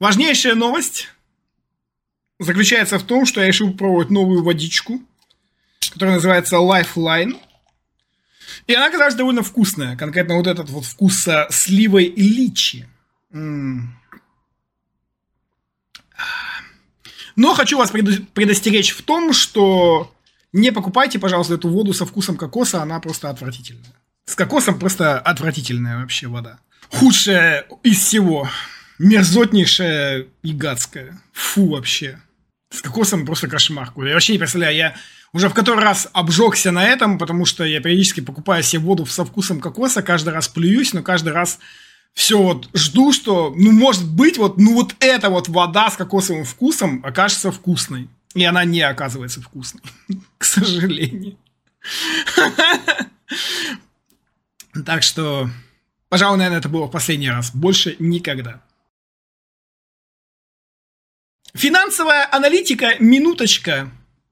Важнейшая новость заключается в том, что я решил попробовать новую водичку, которая называется Lifeline. И она оказалась довольно вкусная. Конкретно вот этот вот вкус со сливой и личи. Но хочу вас предостеречь в том, что не покупайте, пожалуйста, эту воду со вкусом кокоса, она просто отвратительная. С кокосом просто отвратительная вообще вода. Худшая из всего. Мерзотнейшая и гадская. Фу вообще. С кокосом просто кошмар. Я вообще не представляю, я уже в который раз обжегся на этом, потому что я периодически покупаю себе воду со вкусом кокоса, каждый раз плююсь, но каждый раз все вот жду, что, ну, может быть, вот, ну, вот эта вот вода с кокосовым вкусом окажется вкусной. И она не оказывается вкусной, к сожалению. Так что, пожалуй, наверное, это было в последний раз. Больше никогда. Финансовая аналитика «Минуточка»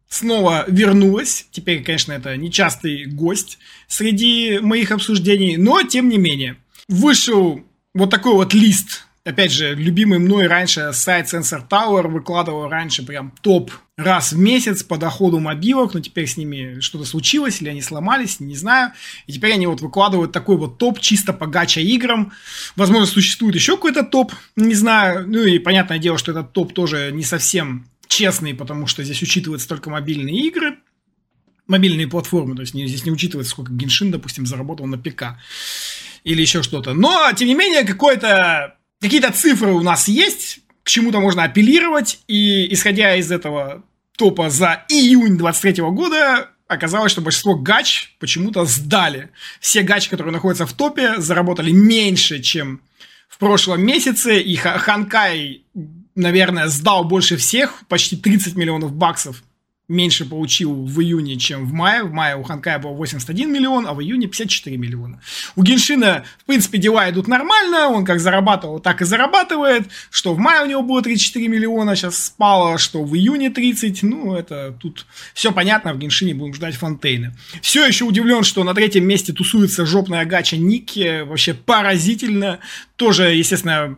снова вернулась. Теперь, конечно, это нечастый гость среди моих обсуждений, но тем не менее. Вышел вот такой вот лист опять же, любимый мной раньше сайт Sensor Tower выкладывал раньше прям топ раз в месяц по доходу мобилок, но теперь с ними что-то случилось, или они сломались, не знаю. И теперь они вот выкладывают такой вот топ чисто по гача играм. Возможно, существует еще какой-то топ, не знаю. Ну и понятное дело, что этот топ тоже не совсем честный, потому что здесь учитываются только мобильные игры, мобильные платформы, то есть здесь не учитывается, сколько Геншин, допустим, заработал на ПК или еще что-то. Но, тем не менее, какой-то какие-то цифры у нас есть, к чему-то можно апеллировать, и исходя из этого топа за июнь 23 года, оказалось, что большинство гач почему-то сдали. Все гачи, которые находятся в топе, заработали меньше, чем в прошлом месяце, и Ханкай, наверное, сдал больше всех, почти 30 миллионов баксов меньше получил в июне, чем в мае. В мае у Ханкая было 81 миллион, а в июне 54 миллиона. У Геншина, в принципе, дела идут нормально. Он как зарабатывал, так и зарабатывает. Что в мае у него было 34 миллиона, сейчас спало, что в июне 30. Ну, это тут все понятно. В Геншине будем ждать Фонтейна. Все еще удивлен, что на третьем месте тусуется жопная гача Ники. Вообще поразительно. Тоже, естественно,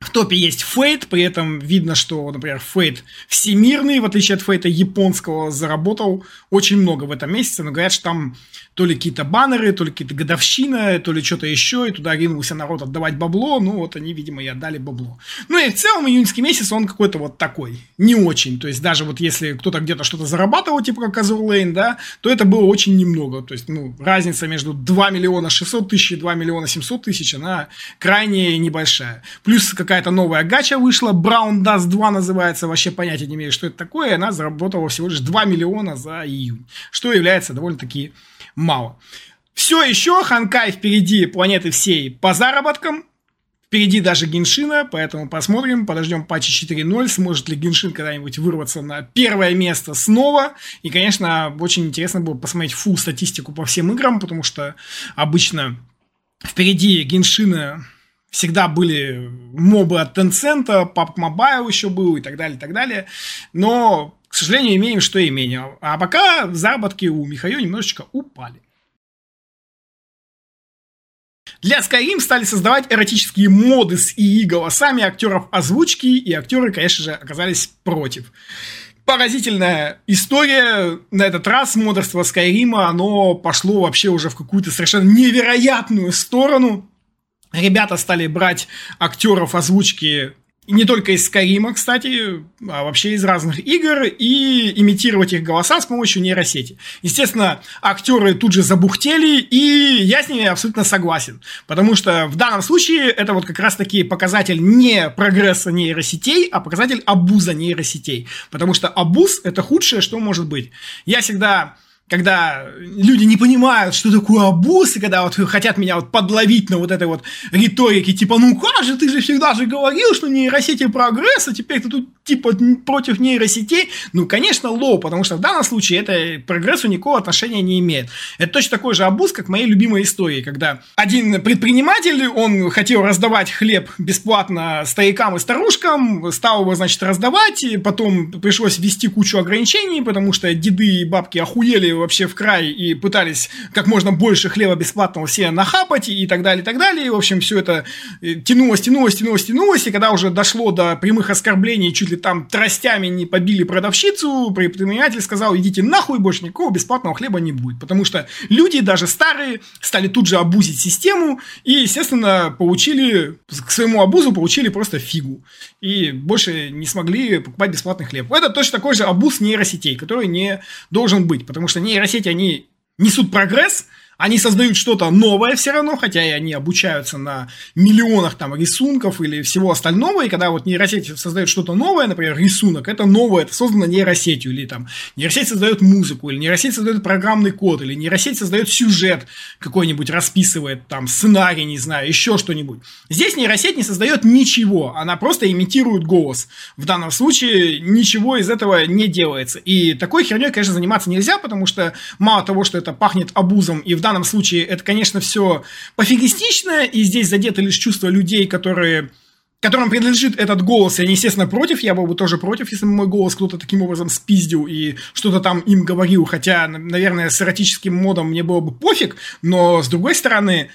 в топе есть Фейт, при этом видно, что, например, Фейт всемирный, в отличие от Фейта японского, заработал очень много в этом месяце, но говорят, что там то ли какие-то баннеры, то ли какие-то годовщины, то ли что-то еще, и туда ринулся народ отдавать бабло, ну вот они, видимо, и отдали бабло. Ну и в целом июньский месяц, он какой-то вот такой, не очень, то есть даже вот если кто-то где-то что-то зарабатывал, типа как Азурлейн, да, то это было очень немного, то есть, ну, разница между 2 миллиона 600 тысяч и 2 миллиона 700 тысяч, она крайне небольшая. Плюс какая-то новая гача вышла, Brown Dust 2 называется, вообще понятия не имею, что это такое, и она заработала всего лишь 2 миллиона за июнь, что является довольно-таки мало. Все еще Ханкай впереди планеты всей по заработкам. Впереди даже Геншина, поэтому посмотрим, подождем патчи 4.0, сможет ли Геншин когда-нибудь вырваться на первое место снова. И, конечно, очень интересно было посмотреть фу статистику по всем играм, потому что обычно впереди Геншина всегда были мобы от Tencent, PUBG Mobile еще был и так далее, и так далее. Но к сожалению, имеем, что имеем. А пока заработки у Михаила немножечко упали. Для Skyrim стали создавать эротические моды с ИИ голосами актеров озвучки, и актеры, конечно же, оказались против. Поразительная история. На этот раз модерство Скайрима, оно пошло вообще уже в какую-то совершенно невероятную сторону. Ребята стали брать актеров озвучки и не только из Скайрима, кстати, а вообще из разных игр, и имитировать их голоса с помощью нейросети. Естественно, актеры тут же забухтели, и я с ними абсолютно согласен. Потому что в данном случае это вот как раз-таки показатель не прогресса нейросетей, а показатель абуза нейросетей. Потому что абуз – это худшее, что может быть. Я всегда когда люди не понимают, что такое абуз, и когда вот хотят меня вот подловить на вот этой вот риторике, типа, ну как же, ты же всегда же говорил, что нейросети прогресс, а теперь ты тут типа против нейросетей. Ну, конечно, lol, потому что в данном случае это прогрессу никакого отношения не имеет. Это точно такой же абуз, как моей любимой истории, когда один предприниматель, он хотел раздавать хлеб бесплатно старикам и старушкам, стал его, значит, раздавать, и потом пришлось ввести кучу ограничений, потому что деды и бабки охуели вообще в край и пытались как можно больше хлеба бесплатного себе нахапать и так далее, и так далее. И, в общем, все это э, тянулось, тянулось, тянулось, тянулось. И когда уже дошло до прямых оскорблений, чуть ли там тростями не побили продавщицу, предприниматель сказал, идите нахуй, больше никакого бесплатного хлеба не будет. Потому что люди, даже старые, стали тут же обузить систему и, естественно, получили, к своему обузу получили просто фигу. И больше не смогли покупать бесплатный хлеб. Это точно такой же обуз нейросетей, который не должен быть. Потому что нейросети, они несут прогресс, они создают что-то новое все равно, хотя и они обучаются на миллионах там рисунков или всего остального, и когда вот нейросеть создает что-то новое, например, рисунок, это новое, это создано нейросетью, или там нейросеть создает музыку, или нейросеть создает программный код, или нейросеть создает сюжет какой-нибудь, расписывает там сценарий, не знаю, еще что-нибудь. Здесь нейросеть не создает ничего, она просто имитирует голос. В данном случае ничего из этого не делается. И такой херней, конечно, заниматься нельзя, потому что мало того, что это пахнет абузом и в данном случае это, конечно, все пофигистично, и здесь задето лишь чувство людей, которые которым принадлежит этот голос, и они, естественно, против, я был бы тоже против, если бы мой голос кто-то таким образом спиздил и что-то там им говорил, хотя, наверное, с эротическим модом мне было бы пофиг, но, с другой стороны,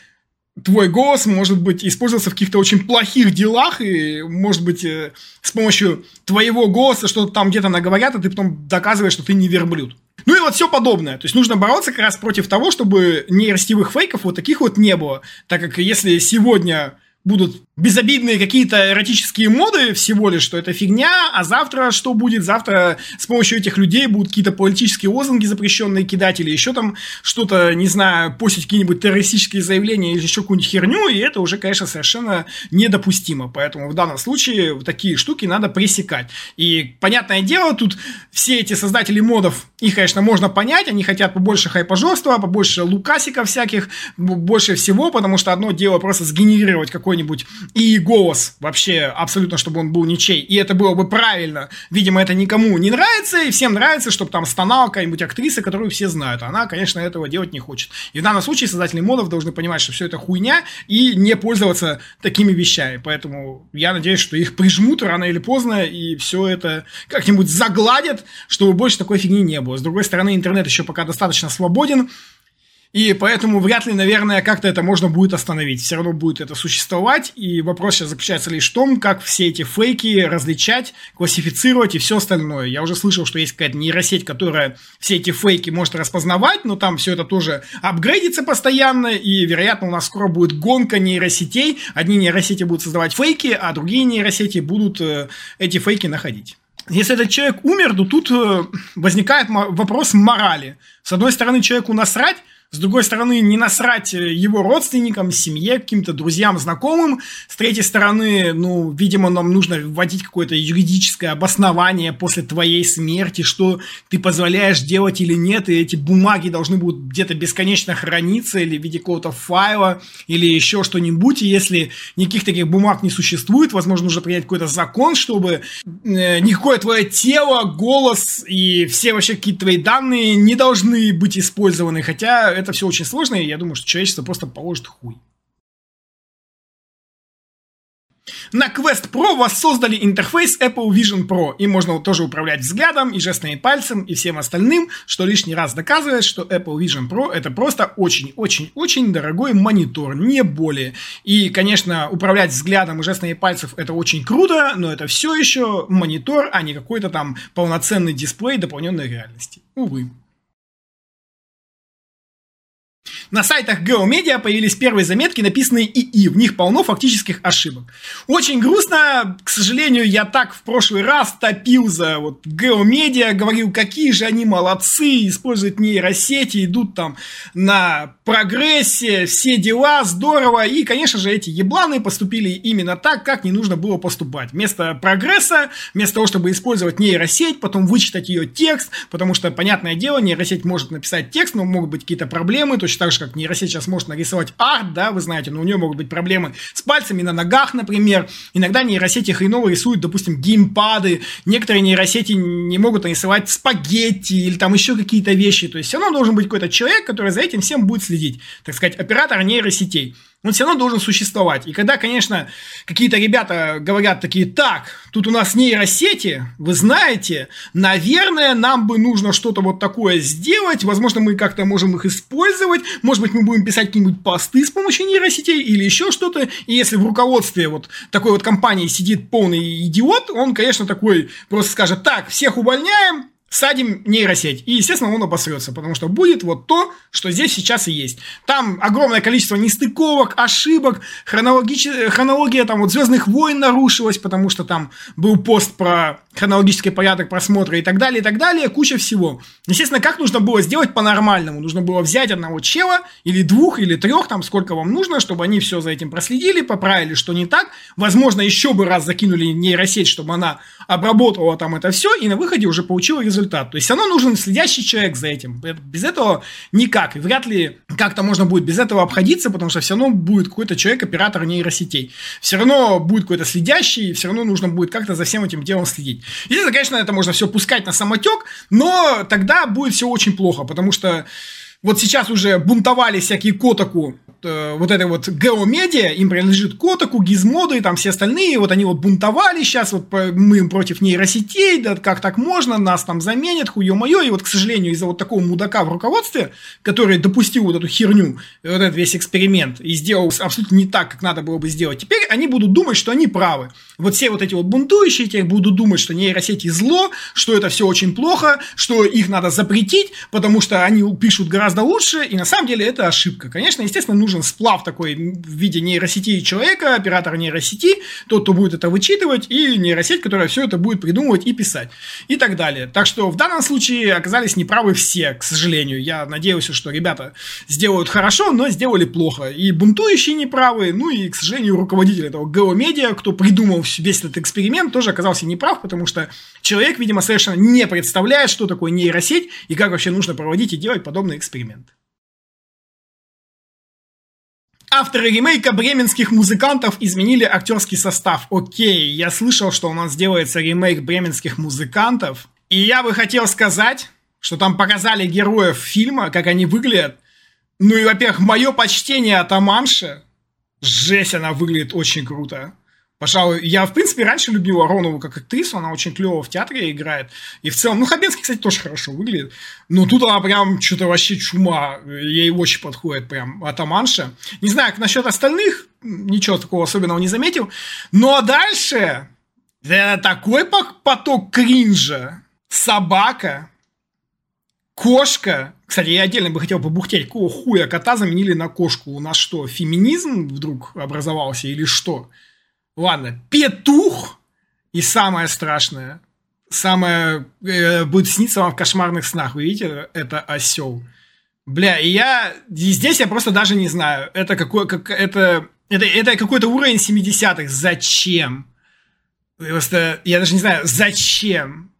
твой голос может быть использоваться в каких-то очень плохих делах, и, может быть, э, с помощью твоего голоса что-то там где-то наговорят, а ты потом доказываешь, что ты не верблюд. Ну и вот все подобное. То есть нужно бороться как раз против того, чтобы нейростевых фейков вот таких вот не было. Так как если сегодня будут безобидные какие-то эротические моды всего лишь, что это фигня, а завтра что будет? Завтра с помощью этих людей будут какие-то политические лозунги запрещенные кидать или еще там что-то, не знаю, постить какие-нибудь террористические заявления или еще какую-нибудь херню, и это уже, конечно, совершенно недопустимо. Поэтому в данном случае такие штуки надо пресекать. И, понятное дело, тут все эти создатели модов, их, конечно, можно понять, они хотят побольше хайпажорства, побольше лукасиков всяких, больше всего, потому что одно дело просто сгенерировать какой-нибудь и голос вообще абсолютно, чтобы он был ничей. И это было бы правильно. Видимо, это никому не нравится, и всем нравится, чтобы там стонала какая-нибудь актриса, которую все знают. Она, конечно, этого делать не хочет. И в данном случае создатели модов должны понимать, что все это хуйня, и не пользоваться такими вещами. Поэтому я надеюсь, что их прижмут рано или поздно, и все это как-нибудь загладят, чтобы больше такой фигни не было. С другой стороны, интернет еще пока достаточно свободен, и поэтому вряд ли, наверное, как-то это можно будет остановить. Все равно будет это существовать. И вопрос сейчас заключается лишь в том, как все эти фейки различать, классифицировать и все остальное. Я уже слышал, что есть какая-то нейросеть, которая все эти фейки может распознавать, но там все это тоже апгрейдится постоянно. И, вероятно, у нас скоро будет гонка нейросетей. Одни нейросети будут создавать фейки, а другие нейросети будут э, эти фейки находить. Если этот человек умер, то тут э, возникает вопрос морали. С одной стороны, человеку насрать, с другой стороны, не насрать э, его родственникам, семье, каким-то друзьям, знакомым. С третьей стороны, ну, видимо, нам нужно вводить какое-то юридическое обоснование после твоей смерти, что ты позволяешь делать или нет, и эти бумаги должны будут где-то бесконечно храниться или в виде какого-то файла или еще что-нибудь. И если никаких таких бумаг не существует, возможно, нужно принять какой-то закон, чтобы э, никакое твое тело, голос и все вообще какие-то твои данные не должны быть использованы. Хотя это все очень сложно, и я думаю, что человечество просто положит хуй. На Quest Pro воссоздали интерфейс Apple Vision Pro, и можно тоже управлять взглядом, и жестами пальцем, и всем остальным, что лишний раз доказывает, что Apple Vision Pro это просто очень-очень-очень дорогой монитор, не более. И, конечно, управлять взглядом и жестами пальцев это очень круто, но это все еще монитор, а не какой-то там полноценный дисплей дополненной реальности. Увы. На сайтах GeoMedia появились первые заметки, написанные ИИ. В них полно фактических ошибок. Очень грустно. К сожалению, я так в прошлый раз топил за вот GeoMedia, говорил, какие же они молодцы, используют нейросети, идут там на прогрессе, все дела, здорово. И, конечно же, эти ебланы поступили именно так, как не нужно было поступать. Вместо прогресса, вместо того, чтобы использовать нейросеть, потом вычитать ее текст, потому что, понятное дело, нейросеть может написать текст, но могут быть какие-то проблемы, точно так же, как нейросеть сейчас может нарисовать арт, да, вы знаете, но у нее могут быть проблемы с пальцами на ногах, например. Иногда нейросети хреново рисуют, допустим, геймпады. Некоторые нейросети не могут нарисовать спагетти или там еще какие-то вещи. То есть все равно должен быть какой-то человек, который за этим всем будет следить. Так сказать, оператор нейросетей. Он все равно должен существовать. И когда, конечно, какие-то ребята говорят такие, так, тут у нас нейросети, вы знаете, наверное, нам бы нужно что-то вот такое сделать, возможно, мы как-то можем их использовать, может быть, мы будем писать какие-нибудь посты с помощью нейросетей или еще что-то, и если в руководстве вот такой вот компании сидит полный идиот, он, конечно, такой просто скажет, так, всех увольняем, садим нейросеть. И, естественно, он обосрется, потому что будет вот то, что здесь сейчас и есть. Там огромное количество нестыковок, ошибок, хронологич... хронология там вот «Звездных войн» нарушилась, потому что там был пост про хронологический порядок просмотра и так далее, и так далее, куча всего. Естественно, как нужно было сделать по-нормальному? Нужно было взять одного чела, или двух, или трех, там сколько вам нужно, чтобы они все за этим проследили, поправили, что не так. Возможно, еще бы раз закинули нейросеть, чтобы она обработала там это все, и на выходе уже получила результат результат. То есть, равно нужен следящий человек за этим. Без этого никак. И вряд ли как-то можно будет без этого обходиться, потому что все равно будет какой-то человек, оператор нейросетей. Все равно будет какой-то следящий, все равно нужно будет как-то за всем этим делом следить. Естественно, конечно, это можно все пускать на самотек, но тогда будет все очень плохо, потому что вот сейчас уже бунтовали всякие Котаку, э, вот это вот Геомедиа, им принадлежит Котаку, Гизмоды и там все остальные, вот они вот бунтовали сейчас, вот мы против нейросетей, да как так можно, нас там заменят, хуё-моё, и вот, к сожалению, из-за вот такого мудака в руководстве, который допустил вот эту херню, вот этот весь эксперимент, и сделал абсолютно не так, как надо было бы сделать, теперь они будут думать, что они правы. Вот все вот эти вот бунтующие теперь будут думать, что нейросети зло, что это все очень плохо, что их надо запретить, потому что они пишут гораздо лучше, и на самом деле это ошибка. Конечно, естественно, нужен сплав такой в виде нейросети человека, оператор нейросети, тот, кто будет это вычитывать, и нейросеть, которая все это будет придумывать и писать, и так далее. Так что в данном случае оказались неправы все, к сожалению. Я надеюсь, что ребята сделают хорошо, но сделали плохо. И бунтующие неправы, ну и, к сожалению, руководитель этого Геомедиа, кто придумал весь этот эксперимент, тоже оказался неправ, потому что человек, видимо, совершенно не представляет, что такое нейросеть и как вообще нужно проводить и делать эксперименты эксперимент. Авторы ремейка бременских музыкантов изменили актерский состав. Окей, я слышал, что у нас делается ремейк бременских музыкантов. И я бы хотел сказать, что там показали героев фильма, как они выглядят. Ну и, во-первых, мое почтение от Аманши. Жесть, она выглядит очень круто. Пожалуй, я, в принципе, раньше любил Аронову как актрису, она очень клево в театре играет. И в целом, ну, Хабенский, кстати, тоже хорошо выглядит. Но тут она прям что-то вообще чума. Ей очень подходит прям атаманша. Не знаю, насчет остальных, ничего такого особенного не заметил. Ну, а дальше, это такой поток кринжа. Собака, кошка. Кстати, я отдельно бы хотел побухтеть, какого хуя кота заменили на кошку? У нас что, феминизм вдруг образовался или что? Ладно, петух и самое страшное, самое э, будет сниться вам в кошмарных снах. Вы видите, это осел. Бля, и я и здесь я просто даже не знаю, это какой, как это, это, это какой-то уровень 70-х. Зачем? Просто я даже не знаю, зачем?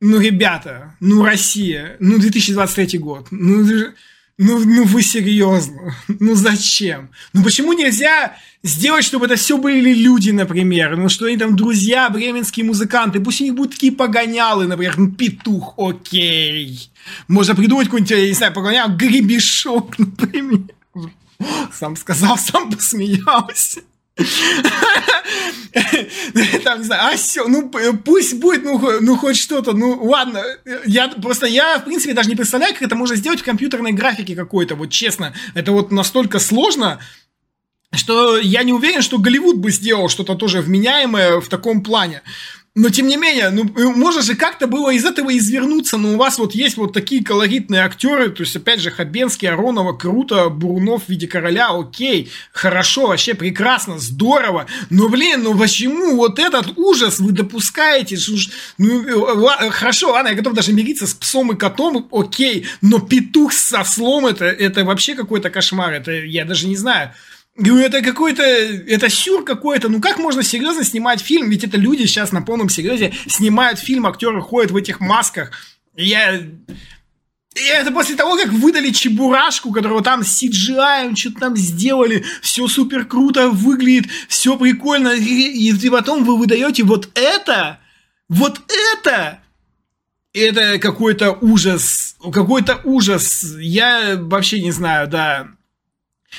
Ну, ребята, ну, Россия, ну, 2023 год, ну, ну, ну вы серьезно? Ну зачем? Ну почему нельзя сделать, чтобы это все были люди, например? Ну что они там друзья, бременские музыканты, пусть у них будут такие погонялы, например, ну петух, окей. Можно придумать какой-нибудь, я не знаю, погонял, гребешок, например. Сам сказал, сам посмеялся. Там, не знаю, осел, ну пусть будет, ну, ну хоть что-то, ну ладно. Я просто, я в принципе даже не представляю, как это можно сделать в компьютерной графике какой-то, вот честно. Это вот настолько сложно, что я не уверен, что Голливуд бы сделал что-то тоже вменяемое в таком плане. Но тем не менее, ну, можно же как-то было из этого извернуться, но у вас вот есть вот такие колоритные актеры, то есть, опять же, Хабенский, Аронова, круто, Бурунов в виде короля, окей, хорошо, вообще прекрасно, здорово, но, блин, ну почему вот этот ужас вы допускаете? Ну, э, э, хорошо, ладно, я готов даже мириться с псом и котом, окей, но петух со слом это, это вообще какой-то кошмар, это я даже не знаю. Говорю, это какой-то, это сюр какой-то. Ну как можно серьезно снимать фильм? Ведь это люди сейчас на полном серьезе снимают фильм, актеры ходят в этих масках. Я... И это после того, как выдали Чебурашку, которого там CGI, что-то там сделали, все супер круто выглядит, все прикольно, и, и потом вы выдаете вот это, вот это, это какой-то ужас, какой-то ужас. Я вообще не знаю, да.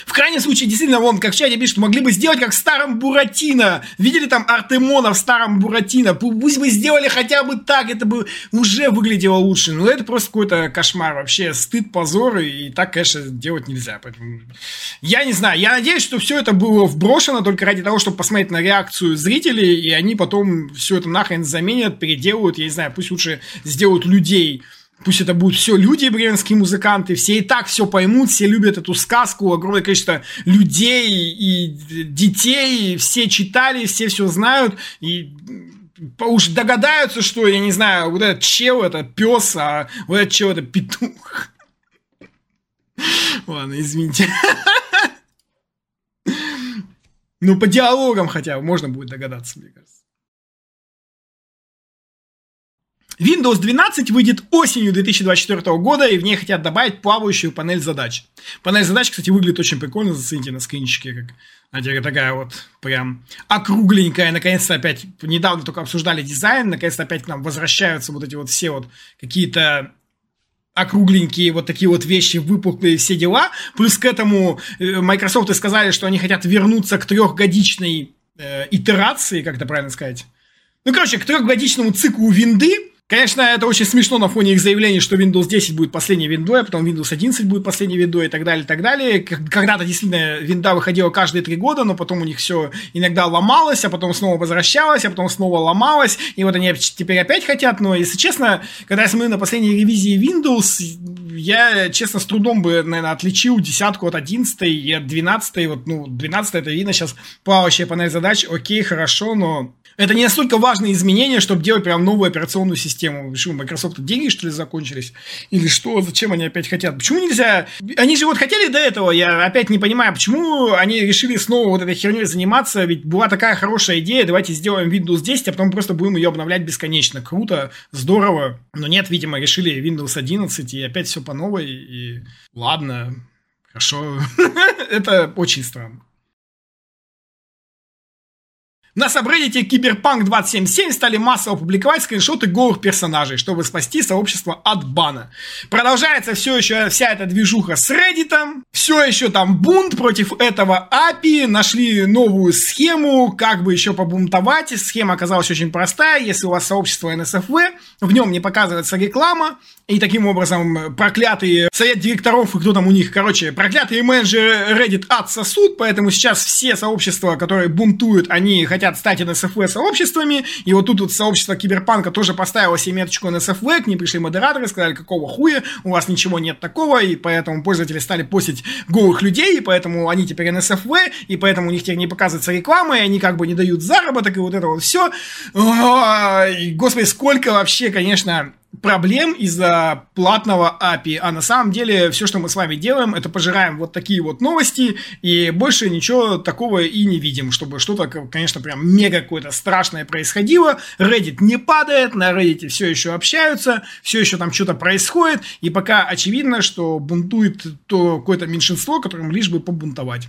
В крайнем случае, действительно, вон, как в чате пишут, могли бы сделать как в старом Буратино. Видели там Артемона в старом Буратино? Пусть бы сделали хотя бы так, это бы уже выглядело лучше. Но это просто какой-то кошмар вообще. Стыд, позор, и так, конечно, делать нельзя. Поэтому... Я не знаю, я надеюсь, что все это было вброшено только ради того, чтобы посмотреть на реакцию зрителей, и они потом все это нахрен заменят, переделают, я не знаю, пусть лучше сделают людей Пусть это будут все люди, бременские музыканты, все и так все поймут, все любят эту сказку, огромное количество людей и детей, все читали, все все знают, и уж догадаются, что, я не знаю, вот этот чел это пес, а вот этот чел это петух. Ладно, извините. Ну, по диалогам хотя бы можно будет догадаться, мне кажется. Windows 12 выйдет осенью 2024 года, и в ней хотят добавить плавающую панель задач. Панель задач, кстати, выглядит очень прикольно, зацените на скринчике, как знаете, такая вот прям округленькая, наконец-то опять, недавно только обсуждали дизайн, наконец-то опять к нам возвращаются вот эти вот все вот какие-то округленькие вот такие вот вещи, выпуклые все дела. Плюс к этому э, Microsoft сказали, что они хотят вернуться к трехгодичной э, итерации, как это правильно сказать. Ну, короче, к трехгодичному циклу винды, Конечно, это очень смешно на фоне их заявлений, что Windows 10 будет последней виндой, а потом Windows 11 будет последней виндой и так далее, и так далее. Когда-то действительно винда выходила каждые три года, но потом у них все иногда ломалось, а потом снова возвращалось, а потом снова ломалось, и вот они теперь опять хотят, но, если честно, когда я смотрю на последние ревизии Windows, я, честно, с трудом бы, наверное, отличил десятку от одиннадцатой и от двенадцатой, вот, ну, двенадцатая, это видно сейчас. Плавающая панель задач, окей, хорошо, но это не настолько важные изменения, чтобы делать прям новую операционную систему. Почему, Microsoft деньги, что ли, закончились? Или что? Зачем они опять хотят? Почему нельзя? Они же вот хотели до этого, я опять не понимаю, почему они решили снова вот этой херней заниматься, ведь была такая хорошая идея, давайте сделаем Windows 10, а потом просто будем ее обновлять бесконечно. Круто, здорово. Но нет, видимо, решили Windows 11 и опять все по новой, и ладно, хорошо. Это очень странно. На сабреддите Киберпанк 277 стали массово публиковать скриншоты голых персонажей, чтобы спасти сообщество от бана. Продолжается все еще вся эта движуха с Reddit. Все еще там бунт против этого API. Нашли новую схему, как бы еще побунтовать. Схема оказалась очень простая. Если у вас сообщество NSFW, в нем не показывается реклама, и таким образом проклятые совет директоров и кто там у них, короче, проклятые менеджеры Reddit отсосут, поэтому сейчас все сообщества, которые бунтуют, они хотят стать NSFW сообществами, и вот тут вот сообщество Киберпанка тоже поставило себе меточку NSFW, к ним пришли модераторы, сказали, какого хуя, у вас ничего нет такого, и поэтому пользователи стали постить голых людей, и поэтому они теперь NSFW, и поэтому у них теперь не показывается реклама, и они как бы не дают заработок, и вот это вот все. Господи, сколько вообще, конечно, проблем из-за платного API, а на самом деле все, что мы с вами делаем, это пожираем вот такие вот новости, и больше ничего такого и не видим, чтобы что-то, конечно, прям мега какое-то страшное происходило. Reddit не падает, на Reddit все еще общаются, все еще там что-то происходит, и пока очевидно, что бунтует то какое-то меньшинство, которым лишь бы побунтовать.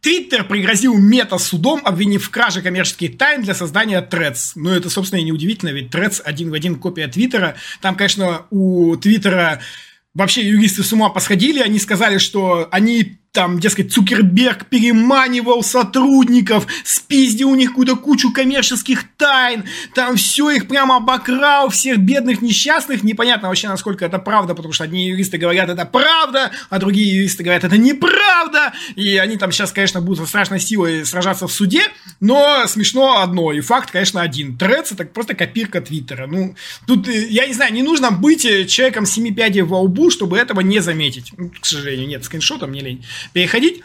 Твиттер пригрозил мета-судом, обвинив в краже коммерческих тайн для создания Threads. Ну, это, собственно, и неудивительно, ведь Threads один в один копия Твиттера. Там, конечно, у Твиттера вообще юристы с ума посходили, они сказали, что они там, дескать, Цукерберг переманивал сотрудников, спиздил у них какую-то кучу коммерческих тайн, там все их прямо обокрал, всех бедных несчастных. Непонятно вообще, насколько это правда, потому что одни юристы говорят, это правда, а другие юристы говорят, это неправда. И они там сейчас, конечно, будут со страшной силой сражаться в суде, но смешно одно, и факт, конечно, один. Трец это просто копирка Твиттера. Ну, тут, э, я не знаю, не нужно быть э, человеком семи пядей во лбу, чтобы этого не заметить. Ну, к сожалению, нет, скриншота мне лень переходить.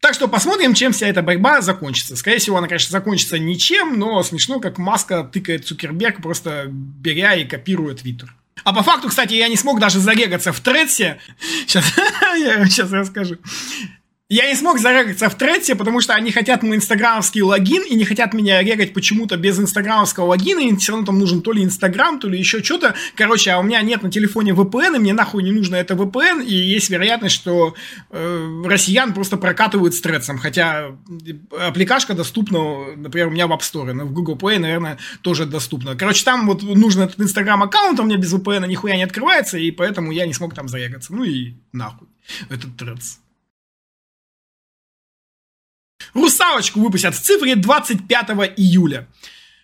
Так что посмотрим, чем вся эта борьба закончится. Скорее всего, она, конечно, закончится ничем, но смешно, как маска тыкает Цукерберг, просто беря и копируя Твиттер. А по факту, кстати, я не смог даже зарегаться в Тредсе. Сейчас, я сейчас расскажу. Я не смог зарегаться в трете, потому что они хотят мой инстаграмовский логин и не хотят меня регать почему-то без инстаграмовского логина, и все равно там нужен то ли инстаграм, то ли еще что-то. Короче, а у меня нет на телефоне VPN, и мне нахуй не нужно это VPN, и есть вероятность, что э, россиян просто прокатывают с тредсом, хотя аппликашка доступна, например, у меня в App Store, но в Google Play, наверное, тоже доступна. Короче, там вот нужен этот инстаграм аккаунт, у меня без VPN нихуя не открывается, и поэтому я не смог там зарегаться. Ну и нахуй. Этот трец. Русалочку выпустят в цифре 25 июля.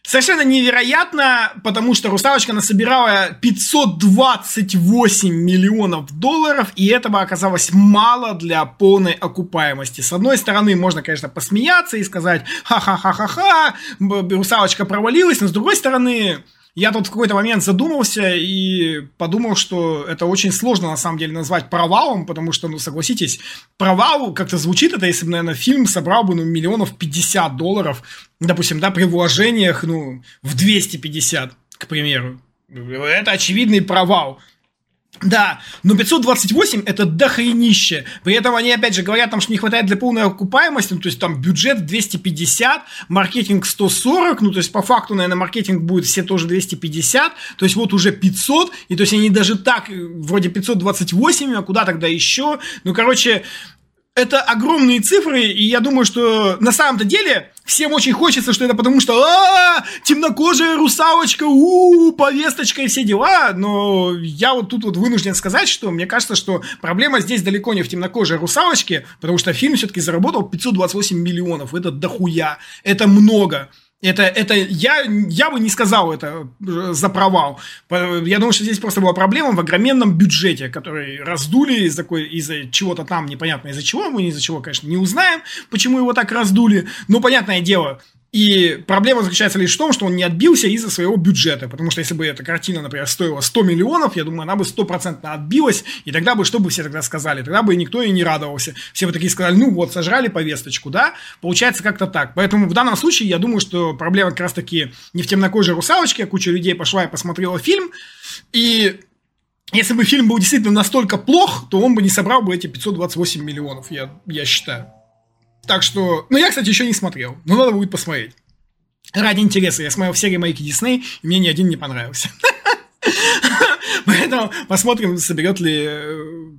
Совершенно невероятно, потому что «Русалочка» насобирала 528 миллионов долларов, и этого оказалось мало для полной окупаемости. С одной стороны, можно, конечно, посмеяться и сказать «ха-ха-ха-ха-ха, «Русалочка» провалилась», но с другой стороны, я тут в какой-то момент задумался и подумал, что это очень сложно на самом деле назвать провалом, потому что, ну, согласитесь, провал как-то звучит это, если бы, наверное, фильм собрал бы, ну, миллионов 50 долларов, допустим, да, при вложениях, ну, в 250, к примеру. Это очевидный провал. Да, но 528 это дохренище. При этом они опять же говорят, там, что не хватает для полной окупаемости, ну, то есть там бюджет 250, маркетинг 140, ну то есть по факту, наверное, маркетинг будет все тоже 250, то есть вот уже 500, и то есть они даже так, э, вроде 528, а куда тогда еще? Ну, короче, это огромные цифры, и я думаю, что на самом-то деле всем очень хочется, что это потому что а, темнокожая русалочка, у, повесточка и все дела, но я вот тут вот вынужден сказать, что мне кажется, что проблема здесь далеко не в темнокожей русалочке, потому что фильм все-таки заработал 528 миллионов, это дохуя, это много. Это, это я, я бы не сказал это э, за провал. Я думаю, что здесь просто была проблема в огроменном бюджете, который раздули из-за, из-за чего-то там, непонятно из-за чего, мы из-за чего, конечно, не узнаем, почему его так раздули. Но, понятное дело, и проблема заключается лишь в том, что он не отбился из-за своего бюджета. Потому что если бы эта картина, например, стоила 100 миллионов, я думаю, она бы стопроцентно отбилась. И тогда бы, что бы все тогда сказали? Тогда бы никто и не радовался. Все бы такие сказали, ну вот, сожрали повесточку, да? Получается как-то так. Поэтому в данном случае я думаю, что проблема как раз-таки не в темнокожей русалочке, а куча людей пошла и посмотрела фильм. И если бы фильм был действительно настолько плох, то он бы не собрал бы эти 528 миллионов, я, я считаю. Так что... Ну, я, кстати, еще не смотрел. Но надо будет посмотреть. Ради интереса. Я смотрел все ремейки Дисней, и мне ни один не понравился. Поэтому посмотрим, соберет ли...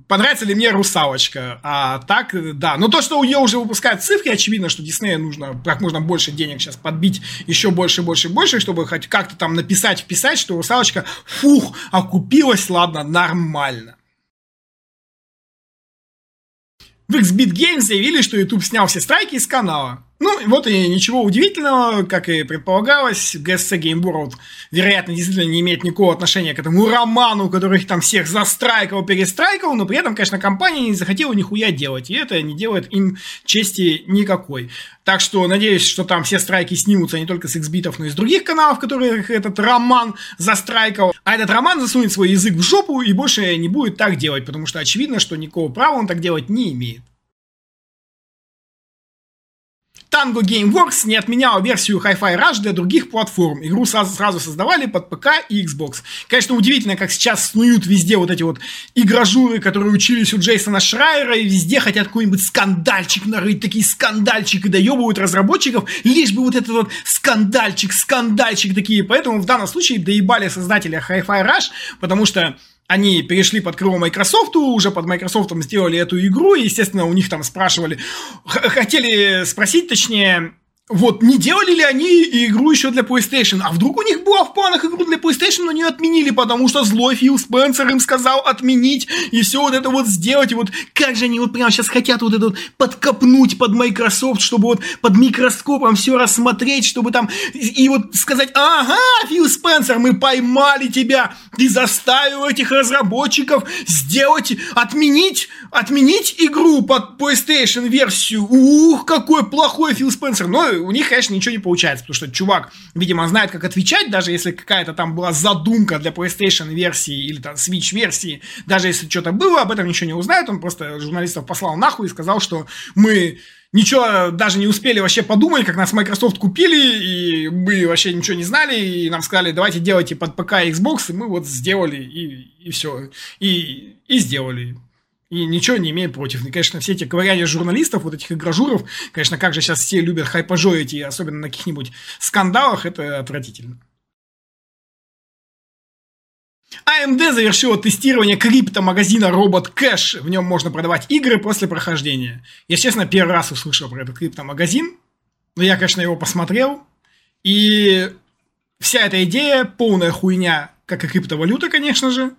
Понравится ли мне «Русалочка». А так, да. Но то, что у нее уже выпускают цифры, очевидно, что Диснею нужно как можно больше денег сейчас подбить еще больше, больше, больше, чтобы хоть как-то там написать, вписать, что «Русалочка», фух, окупилась, ладно, нормально. В XBit Games заявили, что YouTube снял все страйки из канала. Ну, вот и ничего удивительного, как и предполагалось, GSC Game World, вероятно, действительно не имеет никакого отношения к этому роману, который их там всех застрайкал, перестрайкал, но при этом, конечно, компания не захотела нихуя делать, и это не делает им чести никакой. Так что надеюсь, что там все страйки снимутся не только с XBit, но и с других каналов, которых этот роман застрайкал. А этот роман засунет свой язык в жопу и больше не будет так делать, потому что очевидно, что никакого права он так делать не имеет. Tango Gameworks не отменяла версию Hi-Fi Rush для других платформ. Игру сразу, сразу создавали под ПК и Xbox. Конечно, удивительно, как сейчас снуют везде вот эти вот игражуры, которые учились у Джейсона Шрайера, и везде хотят какой-нибудь скандальчик нарыть, такие скандальчики доебывают разработчиков, лишь бы вот этот вот скандальчик, скандальчик такие. Поэтому в данном случае доебали создателя Hi-Fi Rush, потому что они перешли под крыло Microsoft, уже под Microsoft сделали эту игру, и, естественно, у них там спрашивали, хотели спросить, точнее, вот, не делали ли они игру еще для PlayStation? А вдруг у них была в планах игру для PlayStation, но не отменили, потому что злой Фил Спенсер им сказал отменить и все вот это вот сделать. И вот как же они вот прямо сейчас хотят вот это вот подкопнуть под Microsoft, чтобы вот под микроскопом все рассмотреть, чтобы там и вот сказать, ага, Фил Спенсер, мы поймали тебя, ты заставил этих разработчиков сделать, отменить, отменить игру под PlayStation версию. Ух, какой плохой Фил Спенсер. Но у них, конечно, ничего не получается, потому что чувак, видимо, знает, как отвечать, даже если какая-то там была задумка для PlayStation версии или там Switch версии, даже если что-то было, об этом ничего не узнает, он просто журналистов послал нахуй и сказал, что мы ничего даже не успели вообще подумать, как нас Microsoft купили, и мы вообще ничего не знали, и нам сказали, давайте делайте под ПК и Xbox, и мы вот сделали, и, и все, и, и сделали. И ничего не имеем против. И, конечно, все эти ковыряния журналистов, вот этих игражуров, конечно, как же сейчас все любят хайпажорить, и особенно на каких-нибудь скандалах, это отвратительно. AMD завершила тестирование крипто-магазина Robot Cash. В нем можно продавать игры после прохождения. Я, честно, первый раз услышал про этот крипто-магазин. Но я, конечно, его посмотрел. И вся эта идея полная хуйня, как и криптовалюта, конечно же.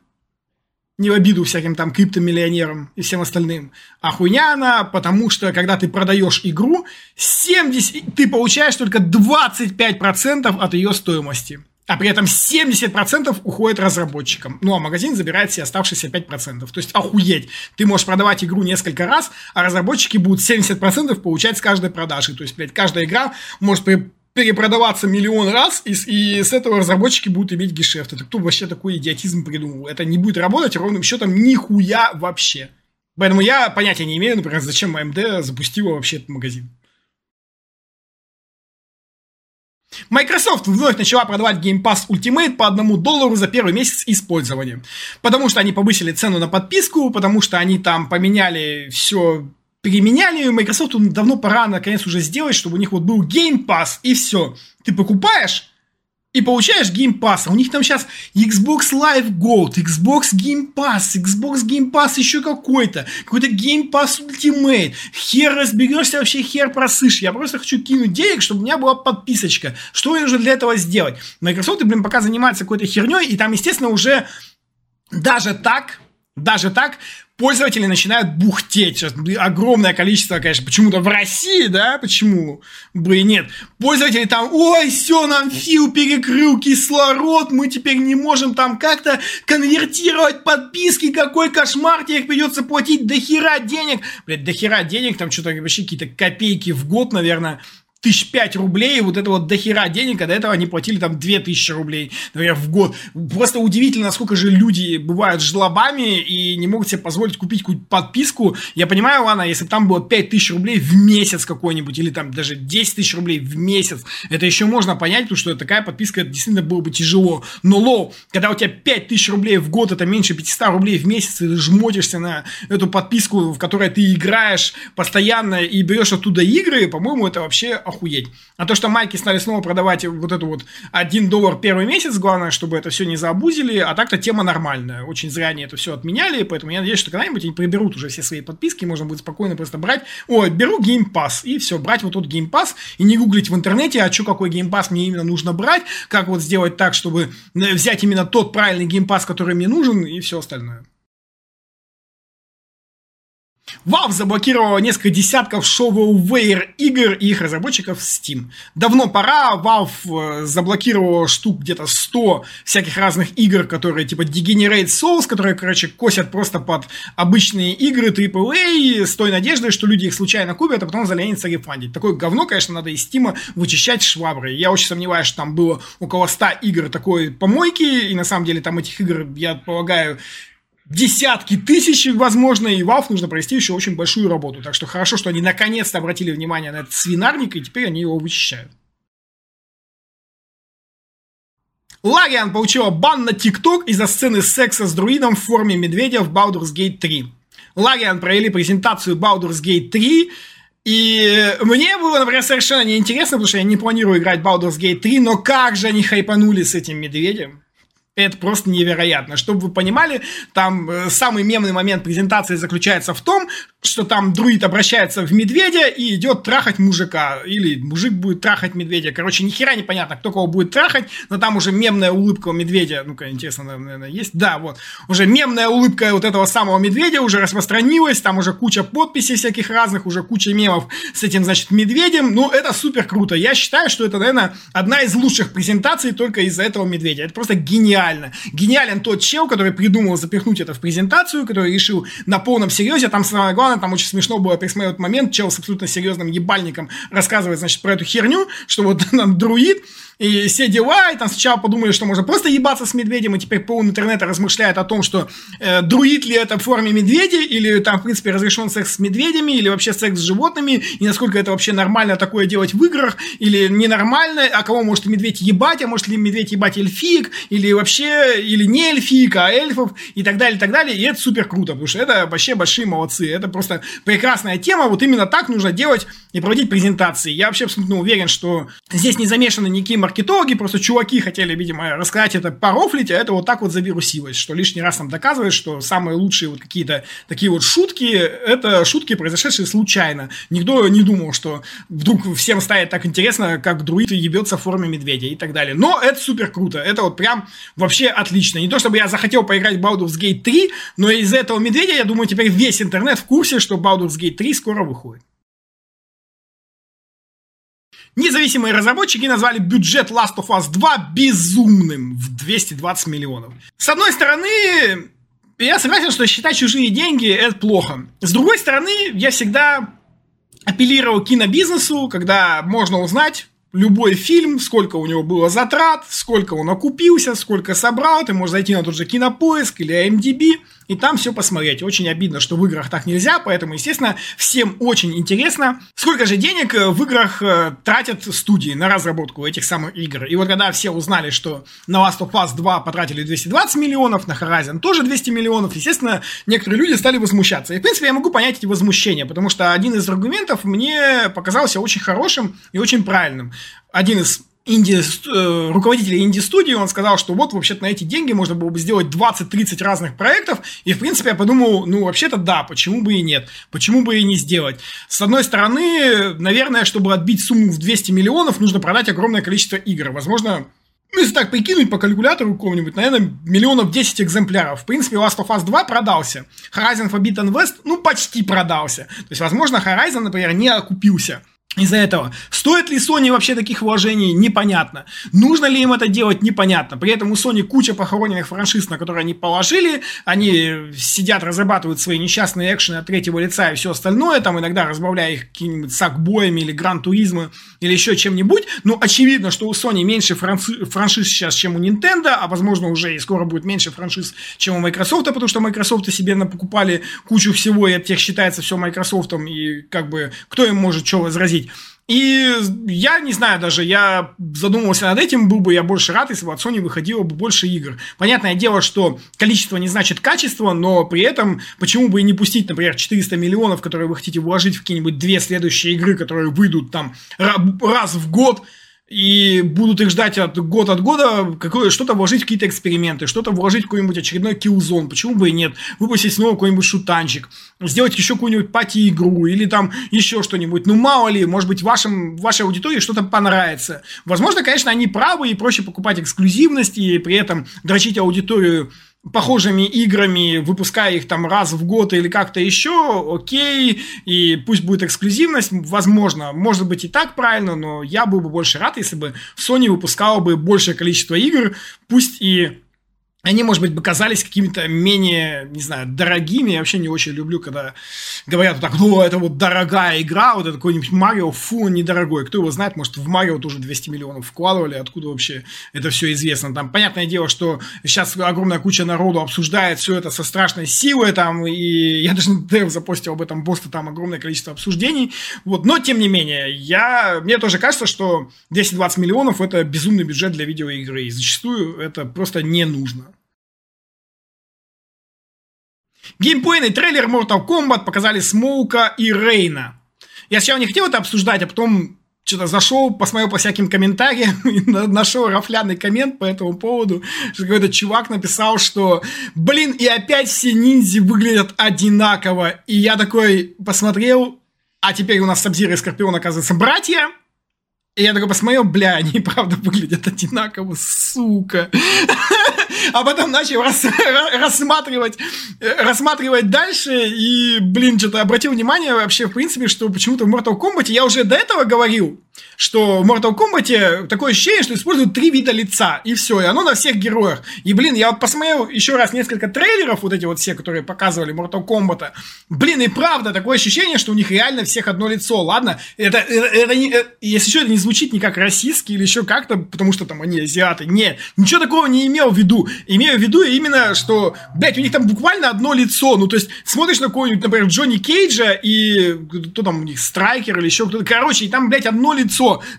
Не в обиду всяким там криптомиллионерам и всем остальным, а хуйня она, потому что когда ты продаешь игру, 70, ты получаешь только 25% от ее стоимости. А при этом 70% уходит разработчикам. Ну, а магазин забирает себе оставшиеся 5%. То есть, охуеть. Ты можешь продавать игру несколько раз, а разработчики будут 70% получать с каждой продажи. То есть, блядь, каждая игра может перепродаваться миллион раз, и, и с этого разработчики будут иметь гешефт. Это кто вообще такой идиотизм придумал? Это не будет работать ровным счетом нихуя вообще. Поэтому я понятия не имею, например, зачем AMD запустила вообще этот магазин. Microsoft вновь начала продавать Game Pass Ultimate по одному доллару за первый месяц использования. Потому что они повысили цену на подписку, потому что они там поменяли все переменяли, Microsoft давно пора наконец уже сделать, чтобы у них вот был Game Pass, и все. Ты покупаешь, и получаешь Game Pass. А у них там сейчас Xbox Live Gold, Xbox Game Pass, Xbox Game Pass еще какой-то, какой-то Game Pass Ultimate. Хер разберешься, вообще хер просышь. Я просто хочу кинуть денег, чтобы у меня была подписочка. Что мне нужно для этого сделать? Microsoft, блин, пока занимается какой-то херней, и там, естественно, уже даже так, даже так, пользователи начинают бухтеть. Сейчас огромное количество, конечно, почему-то в России, да, почему бы и нет. Пользователи там, ой, все, нам фил перекрыл кислород, мы теперь не можем там как-то конвертировать подписки, какой кошмар, тебе их придется платить до хера денег. Блядь, до хера денег, там что-то вообще какие-то копейки в год, наверное, тысяч пять рублей, вот это вот дохера денег, а до этого они платили там две тысячи рублей, например, в год. Просто удивительно, насколько же люди бывают жлобами и не могут себе позволить купить какую-то подписку. Я понимаю, ладно, если там было пять тысяч рублей в месяц какой-нибудь, или там даже 10 тысяч рублей в месяц, это еще можно понять, потому что такая подписка это действительно было бы тяжело. Но lol, когда у тебя 5 тысяч рублей в год, это меньше 500 рублей в месяц, и ты жмотишься на эту подписку, в которой ты играешь постоянно и берешь оттуда игры, по-моему, это вообще охуеть. А то, что майки стали снова продавать вот эту вот 1 доллар первый месяц, главное, чтобы это все не заобузили, а так-то тема нормальная. Очень зря они это все отменяли, поэтому я надеюсь, что когда-нибудь они приберут уже все свои подписки, можно будет спокойно просто брать, ой, беру Game Pass, и все, брать вот тот Game Pass, и не гуглить в интернете, а что, какой Game Pass мне именно нужно брать, как вот сделать так, чтобы э, взять именно тот правильный Game Pass, который мне нужен, и все остальное. Valve заблокировала несколько десятков shovelware игр и их разработчиков в Steam. Давно пора, Valve э, заблокировала штук где-то 100 всяких разных игр, которые типа Degenerate Souls, которые, короче, косят просто под обычные игры AAA с той надеждой, что люди их случайно купят, а потом заленятся рефандить. Такое говно, конечно, надо из Steam вычищать шваброй. Я очень сомневаюсь, что там было около 100 игр такой помойки, и на самом деле там этих игр, я полагаю, десятки тысяч, возможно, и Valve нужно провести еще очень большую работу. Так что хорошо, что они наконец-то обратили внимание на этот свинарник, и теперь они его вычищают. Лагиан получила бан на ТикТок из-за сцены секса с друидом в форме медведя в Baldur's Gate 3. Лагиан провели презентацию Baldur's Gate 3, и мне было, например, совершенно неинтересно, потому что я не планирую играть Baldur's Gate 3, но как же они хайпанули с этим медведем. Это просто невероятно. Чтобы вы понимали, там э, самый мемный момент презентации заключается в том, что там друид обращается в медведя и идет трахать мужика. Или мужик будет трахать медведя. Короче, ни хера непонятно, кто кого будет трахать, но там уже мемная улыбка у медведя. Ну-ка, интересно, наверное, есть? Да, вот. Уже мемная улыбка вот этого самого медведя уже распространилась. Там уже куча подписей всяких разных, уже куча мемов с этим, значит, медведем. Ну, это супер круто. Я считаю, что это, наверное, одна из лучших презентаций только из-за этого медведя. Это просто гениально. Гениален тот чел, который придумал запихнуть это в презентацию, который решил на полном серьезе. Там самое главное, там очень смешно было пересмотреть этот момент. Чел с абсолютно серьезным ебальником рассказывает, значит, про эту херню, что вот там друид, и все дела, и там сначала подумали, что можно просто ебаться с медведем, и теперь пол интернета размышляет о том, что э, друид ли это в форме медведя, или там, в принципе, разрешен секс с медведями, или вообще секс с животными, и насколько это вообще нормально такое делать в играх, или ненормально, а кого может медведь ебать, а может ли медведь ебать эльфик, или вообще, или не эльфик, а эльфов, и так далее, и так далее, и это супер круто, потому что это вообще большие молодцы, это просто прекрасная тема, вот именно так нужно делать и проводить презентации. Я вообще абсолютно уверен, что здесь не замешаны никаким маркетологи, просто чуваки хотели, видимо, рассказать это, порофлить, а это вот так вот завирусилось, что лишний раз нам доказывает, что самые лучшие вот какие-то такие вот шутки, это шутки, произошедшие случайно. Никто не думал, что вдруг всем станет так интересно, как друид ебется в форме медведя и так далее. Но это супер круто, это вот прям вообще отлично. Не то, чтобы я захотел поиграть в Baldur's Gate 3, но из-за этого медведя, я думаю, теперь весь интернет в курсе, что Baldur's Gate 3 скоро выходит. Независимые разработчики назвали бюджет Last of Us 2 безумным в 220 миллионов. С одной стороны, я согласен, что считать чужие деньги – это плохо. С другой стороны, я всегда апеллировал кинобизнесу, когда можно узнать, любой фильм, сколько у него было затрат, сколько он окупился, сколько собрал, ты можешь зайти на тот же Кинопоиск или IMDb – и там все посмотреть. Очень обидно, что в играх так нельзя, поэтому, естественно, всем очень интересно, сколько же денег э, в играх э, тратят студии на разработку этих самых игр. И вот когда все узнали, что на Last of Us 2 потратили 220 миллионов, на Horizon тоже 200 миллионов, естественно, некоторые люди стали возмущаться. И, в принципе, я могу понять эти возмущения, потому что один из аргументов мне показался очень хорошим и очень правильным. Один из инди, э, руководителя инди-студии, он сказал, что вот вообще-то на эти деньги можно было бы сделать 20-30 разных проектов, и в принципе я подумал, ну вообще-то да, почему бы и нет, почему бы и не сделать. С одной стороны, наверное, чтобы отбить сумму в 200 миллионов, нужно продать огромное количество игр, возможно, ну, если так прикинуть по калькулятору какому-нибудь, наверное, миллионов 10 экземпляров. В принципе, Last of Us 2 продался. Horizon Forbidden West, ну, почти продался. То есть, возможно, Horizon, например, не окупился из-за этого. Стоит ли Sony вообще таких вложений, непонятно. Нужно ли им это делать, непонятно. При этом у Sony куча похороненных франшиз, на которые они положили. Они сидят, разрабатывают свои несчастные экшены от третьего лица и все остальное, там иногда разбавляя их какими-нибудь сакбоями или гран туризма или еще чем-нибудь. Ну, очевидно, что у Sony меньше франши- франшиз сейчас, чем у Nintendo, а возможно уже и скоро будет меньше франшиз, чем у Microsoft, потому что Microsoft себе покупали кучу всего, и от тех считается все Microsoft, и как бы кто им может что возразить. И я не знаю даже, я задумывался над этим, был бы я больше рад, если бы от Sony выходило бы больше игр. Понятное дело, что количество не значит качество, но при этом почему бы и не пустить, например, 400 миллионов, которые вы хотите вложить в какие-нибудь две следующие игры, которые выйдут там раз в год, и будут их ждать от год от года, какое, что-то вложить в какие-то эксперименты, что-то вложить в какой-нибудь очередной киллзон, почему бы и нет, выпустить снова какой-нибудь шутанчик, сделать еще какую-нибудь пати-игру или там еще что-нибудь, ну мало ли, может быть, вашим, вашей аудитории что-то понравится. Возможно, конечно, они правы и проще покупать эксклюзивность и при этом дрочить аудиторию похожими играми, выпуская их там раз в год или как-то еще, окей, и пусть будет эксклюзивность, возможно, может быть и так правильно, но я был бы больше рад, если бы Sony выпускала бы большее количество игр, пусть и они, может быть, бы казались какими-то менее, не знаю, дорогими. Я вообще не очень люблю, когда говорят так, ну, это вот дорогая игра, вот это какой-нибудь Марио, фу, недорогой. Кто его знает, может, в Марио тоже 200 миллионов вкладывали, откуда вообще это все известно. Там, понятное дело, что сейчас огромная куча народу обсуждает все это со страшной силой, там, и я даже Дэв запостил об этом просто там огромное количество обсуждений. Вот, но, тем не менее, я, мне тоже кажется, что 220 миллионов – это безумный бюджет для видеоигры, и зачастую это просто не нужно. Геймплейный трейлер Mortal Kombat показали Смоука и Рейна. Я сначала не хотел это обсуждать, а потом что-то зашел, посмотрел по всяким комментариям и нашел рафляный коммент по этому поводу, что какой-то чувак написал, что, блин, и опять все ниндзя выглядят одинаково. И я такой посмотрел, а теперь у нас Сабзир и Скорпион, оказывается, братья. И я такой посмотрел, бля, они правда выглядят одинаково, сука. а потом начал рас, рассматривать, рассматривать дальше, и, блин, что-то обратил внимание вообще, в принципе, что почему-то в Mortal Kombat, я уже до этого говорил, что в Mortal Kombat такое ощущение, что используют три вида лица, и все, и оно на всех героях. И, блин, я вот посмотрел еще раз несколько трейлеров, вот эти вот все, которые показывали Mortal Kombat. Блин, и правда, такое ощущение, что у них реально всех одно лицо, ладно? Это, это, это не, это, если что, это не звучит не как российский или еще как-то, потому что там они азиаты. Нет, ничего такого не имел в виду. Имею в виду именно, что, блядь, у них там буквально одно лицо. Ну, то есть, смотришь на какого-нибудь, например, Джонни Кейджа и кто там у них, Страйкер или еще кто-то. Короче, и там, блядь, одно лицо.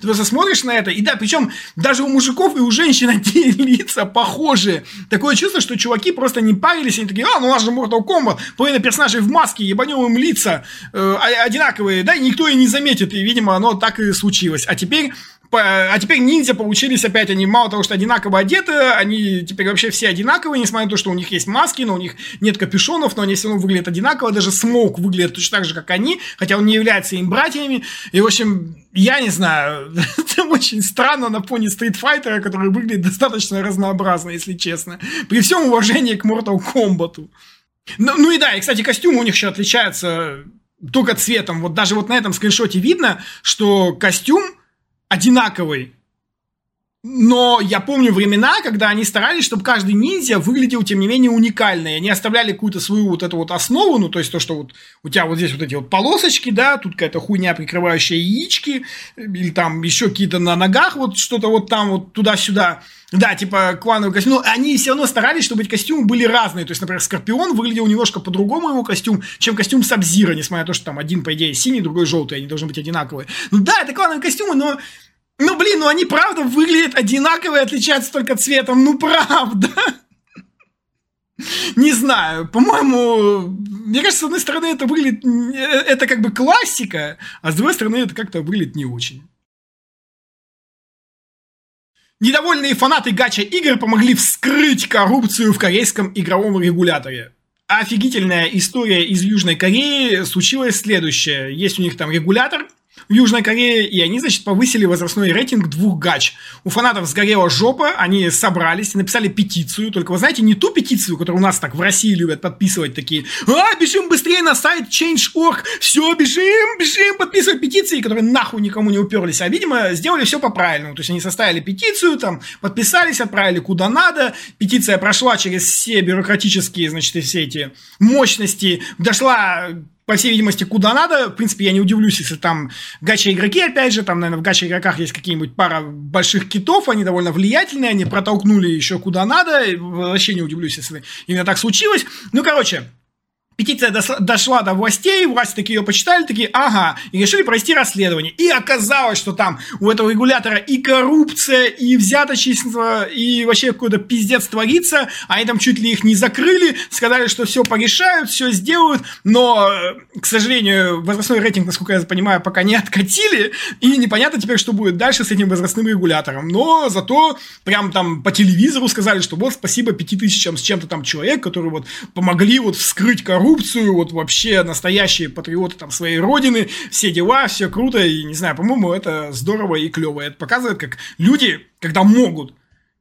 Ты просто смотришь на это, и да, причем даже у мужиков и у женщин одни лица похожие. Такое чувство, что чуваки просто не парились, они такие, а, ну у нас же Mortal Kombat, половина персонажей в маске, ебанем им лица э, одинаковые, да, и никто и не заметит, и, видимо, оно так и случилось. А теперь а теперь ниндзя получились опять, они мало того, что одинаково одеты, они теперь вообще все одинаковые, несмотря на то, что у них есть маски, но у них нет капюшонов, но они все равно выглядят одинаково, даже Смоук выглядит точно так же, как они, хотя он не является им братьями, и, в общем, я не знаю, это очень странно на фоне стритфайтера, который выглядит достаточно разнообразно, если честно, при всем уважении к Mortal Kombat. Ну, ну и да, и, кстати, костюмы у них еще отличаются только цветом. Вот даже вот на этом скриншоте видно, что костюм одинаковый. Но я помню времена, когда они старались, чтобы каждый ниндзя выглядел, тем не менее, уникально. И они оставляли какую-то свою вот эту вот основу, ну, то есть то, что вот у тебя вот здесь вот эти вот полосочки, да, тут какая-то хуйня, прикрывающая яички, или там еще какие-то на ногах, вот что-то вот там вот туда-сюда. Да, типа клановый костюм. Но они все равно старались, чтобы эти костюмы были разные. То есть, например, Скорпион выглядел немножко по-другому его костюм, чем костюм Сабзира, несмотря на то, что там один, по идее, синий, другой желтый, они должны быть одинаковые. Ну да, это клановые костюмы, но ну, блин, ну они правда выглядят одинаково и отличаются только цветом. Ну, правда. Не знаю, по-моему, мне кажется, с одной стороны это выглядит, это как бы классика, а с другой стороны это как-то выглядит не очень. Недовольные фанаты гача игр помогли вскрыть коррупцию в корейском игровом регуляторе. Офигительная история из Южной Кореи случилась следующее. Есть у них там регулятор, в Южной Корее, и они, значит, повысили возрастной рейтинг двух гач. У фанатов сгорела жопа, они собрались и написали петицию, только вы знаете, не ту петицию, которую у нас так в России любят подписывать такие, а, бежим быстрее на сайт Change.org, все, бежим, бежим, подписывать петиции, которые нахуй никому не уперлись, а, видимо, сделали все по-правильному, то есть они составили петицию, там, подписались, отправили куда надо, петиция прошла через все бюрократические, значит, все эти мощности, дошла по всей видимости, куда надо. В принципе, я не удивлюсь, если там гача-игроки, опять же, там, наверное, в гача-игроках есть какие-нибудь пара больших китов, они довольно влиятельные, они протолкнули еще куда надо. Вообще не удивлюсь, если именно так случилось. Ну, короче, Петиция дошла до властей, власти такие ее почитали, такие, ага, и решили провести расследование. И оказалось, что там у этого регулятора и коррупция, и взяточество, и вообще какой-то пиздец творится. Они там чуть ли их не закрыли, сказали, что все порешают, все сделают, но, к сожалению, возрастной рейтинг, насколько я понимаю, пока не откатили, и непонятно теперь, что будет дальше с этим возрастным регулятором. Но зато прям там по телевизору сказали, что вот спасибо пяти тысячам с чем-то там человек, которые вот помогли вот вскрыть коррупцию, коррупцию, вот вообще настоящие патриоты там своей родины, все дела, все круто, и не знаю, по-моему, это здорово и клево. Это показывает, как люди, когда могут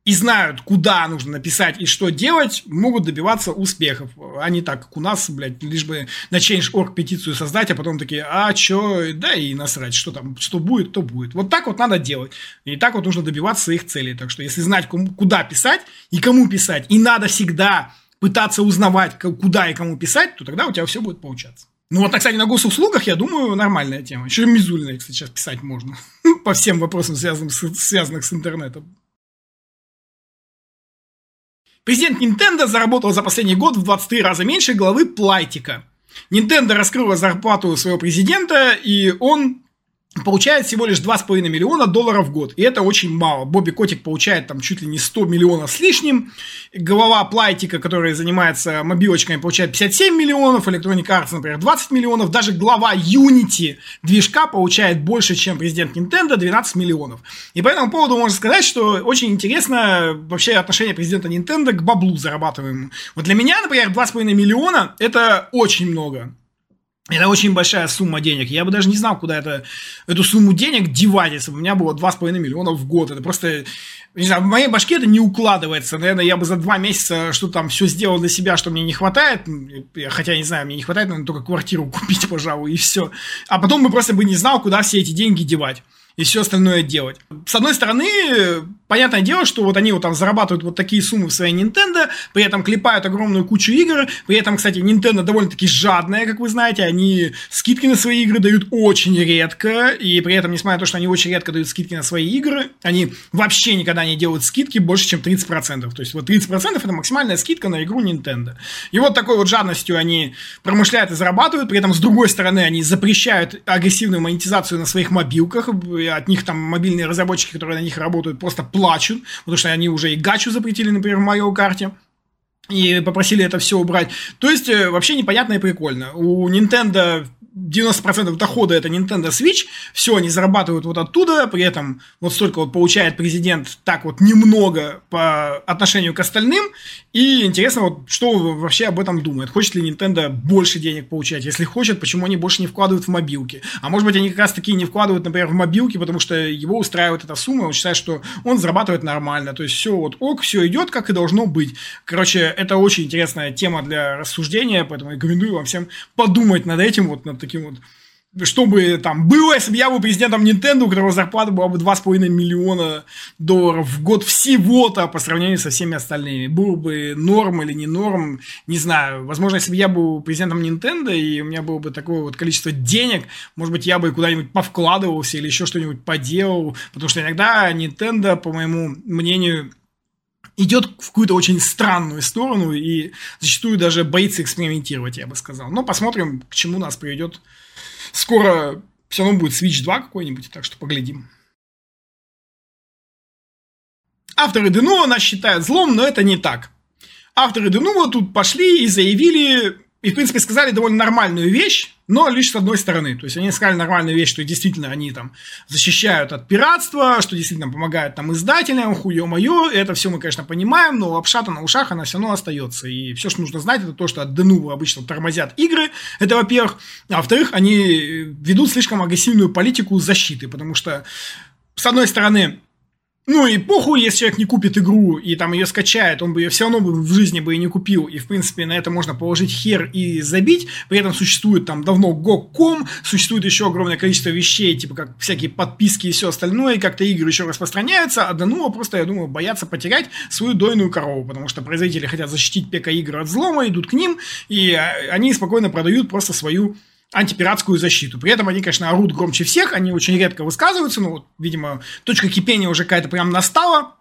и знают, куда нужно написать и что делать, могут добиваться успехов. А не так, как у нас, блядь, лишь бы на Change.org петицию создать, а потом такие, а чё, да и насрать, что там, что будет, то будет. Вот так вот надо делать. И так вот нужно добиваться своих целей. Так что, если знать, куда писать и кому писать, и надо всегда пытаться узнавать, куда и кому писать, то тогда у тебя все будет получаться. Ну вот, кстати, на госуслугах, я думаю, нормальная тема. Еще и Мизулина, кстати, сейчас писать можно. По всем вопросам, связанным с, связанных с интернетом. Президент Nintendo заработал за последний год в 23 раза меньше главы Плайтика. Nintendo раскрыла зарплату своего президента, и он получает всего лишь 2,5 миллиона долларов в год. И это очень мало. Бобби Котик получает там чуть ли не 100 миллионов с лишним. Голова Плайтика, который занимается мобилочками, получает 57 миллионов. Electronic Arts, например, 20 миллионов. Даже глава Unity движка получает больше, чем президент Nintendo, 12 миллионов. И по этому поводу можно сказать, что очень интересно вообще отношение президента Nintendo к баблу зарабатываемому. Вот для меня, например, 2,5 миллиона – это очень много. Это очень большая сумма денег. Я бы даже не знал, куда это, эту сумму денег девать, если бы у меня было 2,5 миллиона в год. Это просто, не знаю, в моей башке это не укладывается. Наверное, я бы за два месяца что там все сделал для себя, что мне не хватает. Хотя, не знаю, мне не хватает, наверное, только квартиру купить, пожалуй, и все. А потом бы просто бы не знал, куда все эти деньги девать и все остальное делать. С одной стороны, понятное дело, что вот они вот там зарабатывают вот такие суммы в своей Nintendo, при этом клепают огромную кучу игр, при этом, кстати, Nintendo довольно-таки жадная, как вы знаете, они скидки на свои игры дают очень редко, и при этом, несмотря на то, что они очень редко дают скидки на свои игры, они вообще никогда не делают скидки больше, чем 30%. То есть вот 30% это максимальная скидка на игру Nintendo. И вот такой вот жадностью они промышляют и зарабатывают, при этом, с другой стороны, они запрещают агрессивную монетизацию на своих мобилках, от них там мобильные разработчики, которые на них работают, просто плачут, потому что они уже и гачу запретили, например, в Марио Карте. И попросили это все убрать. То есть, э, вообще непонятно и прикольно. У Nintendo 90% дохода это Nintendo Switch, все, они зарабатывают вот оттуда, при этом вот столько вот получает президент так вот немного по отношению к остальным, и интересно вот, что вообще об этом думает, хочет ли Nintendo больше денег получать, если хочет, почему они больше не вкладывают в мобилки, а может быть они как раз таки не вкладывают, например, в мобилки, потому что его устраивает эта сумма, он считает, что он зарабатывает нормально, то есть все вот ок, все идет, как и должно быть. Короче, это очень интересная тема для рассуждения, поэтому рекомендую вам всем подумать над этим, вот над таким вот чтобы там было, если бы я был президентом Nintendo, у которого зарплата была бы 2,5 миллиона долларов в год всего-то по сравнению со всеми остальными. Был бы норм или не норм, не знаю. Возможно, если бы я был президентом Nintendo, и у меня было бы такое вот количество денег, может быть, я бы куда-нибудь повкладывался или еще что-нибудь поделал, потому что иногда Nintendo, по моему мнению, идет в какую-то очень странную сторону и зачастую даже боится экспериментировать, я бы сказал. Но посмотрим, к чему нас приведет. Скоро все равно будет Switch 2 какой-нибудь, так что поглядим. Авторы Denuvo нас считают злом, но это не так. Авторы Denuvo тут пошли и заявили и, в принципе, сказали довольно нормальную вещь, но лишь с одной стороны. То есть они сказали нормальную вещь, что действительно они там защищают от пиратства, что действительно помогают там издателям, хуё-моё, это все мы, конечно, понимаем, но лапша-то на ушах она все равно остается. И все, что нужно знать, это то, что от Denuvo обычно тормозят игры, это во-первых. А во-вторых, они ведут слишком агрессивную политику защиты, потому что, с одной стороны, ну и похуй, если человек не купит игру и там ее скачает, он бы ее все равно бы в жизни бы и не купил. И, в принципе, на это можно положить хер и забить. При этом существует там давно GOG.com, существует еще огромное количество вещей, типа как всякие подписки и все остальное, и как-то игры еще распространяются, а Дануа просто, я думаю, боятся потерять свою дойную корову, потому что производители хотят защитить ПК игры от взлома, идут к ним, и а, они спокойно продают просто свою антипиратскую защиту. При этом они, конечно, орут громче всех, они очень редко высказываются, вот, видимо, точка кипения уже какая-то прям настала,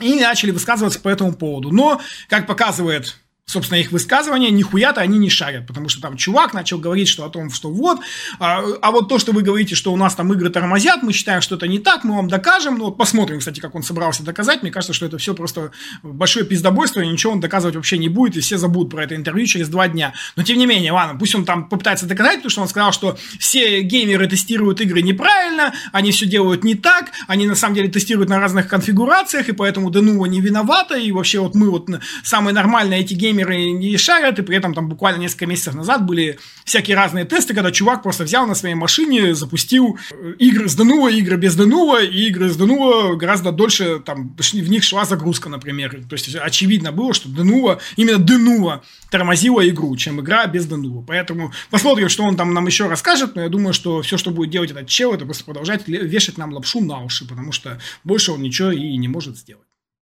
и начали высказываться по этому поводу. Но, как показывает собственно, их высказывания, нихуя-то они не шарят, потому что там чувак начал говорить, что о том, что вот, а, а вот то, что вы говорите, что у нас там игры тормозят, мы считаем, что это не так, мы вам докажем, ну вот посмотрим, кстати, как он собрался доказать, мне кажется, что это все просто большое пиздобойство, и ничего он доказывать вообще не будет, и все забудут про это интервью через два дня, но тем не менее, ладно, пусть он там попытается доказать, потому что он сказал, что все геймеры тестируют игры неправильно, они все делают не так, они на самом деле тестируют на разных конфигурациях, и поэтому Denuvo не виновата, и вообще вот мы вот самые нормальные эти геймеры геймеры не шарят, и при этом там буквально несколько месяцев назад были всякие разные тесты, когда чувак просто взял на своей машине, запустил э, игры с Денува, игры без Денува, и игры с Денува гораздо дольше, там, в них шла загрузка, например. То есть, очевидно было, что Денува, именно Денува тормозила игру, чем игра без Денува. Поэтому посмотрим, что он там нам еще расскажет, но я думаю, что все, что будет делать этот чел, это просто продолжать вешать нам лапшу на уши, потому что больше он ничего и не может сделать.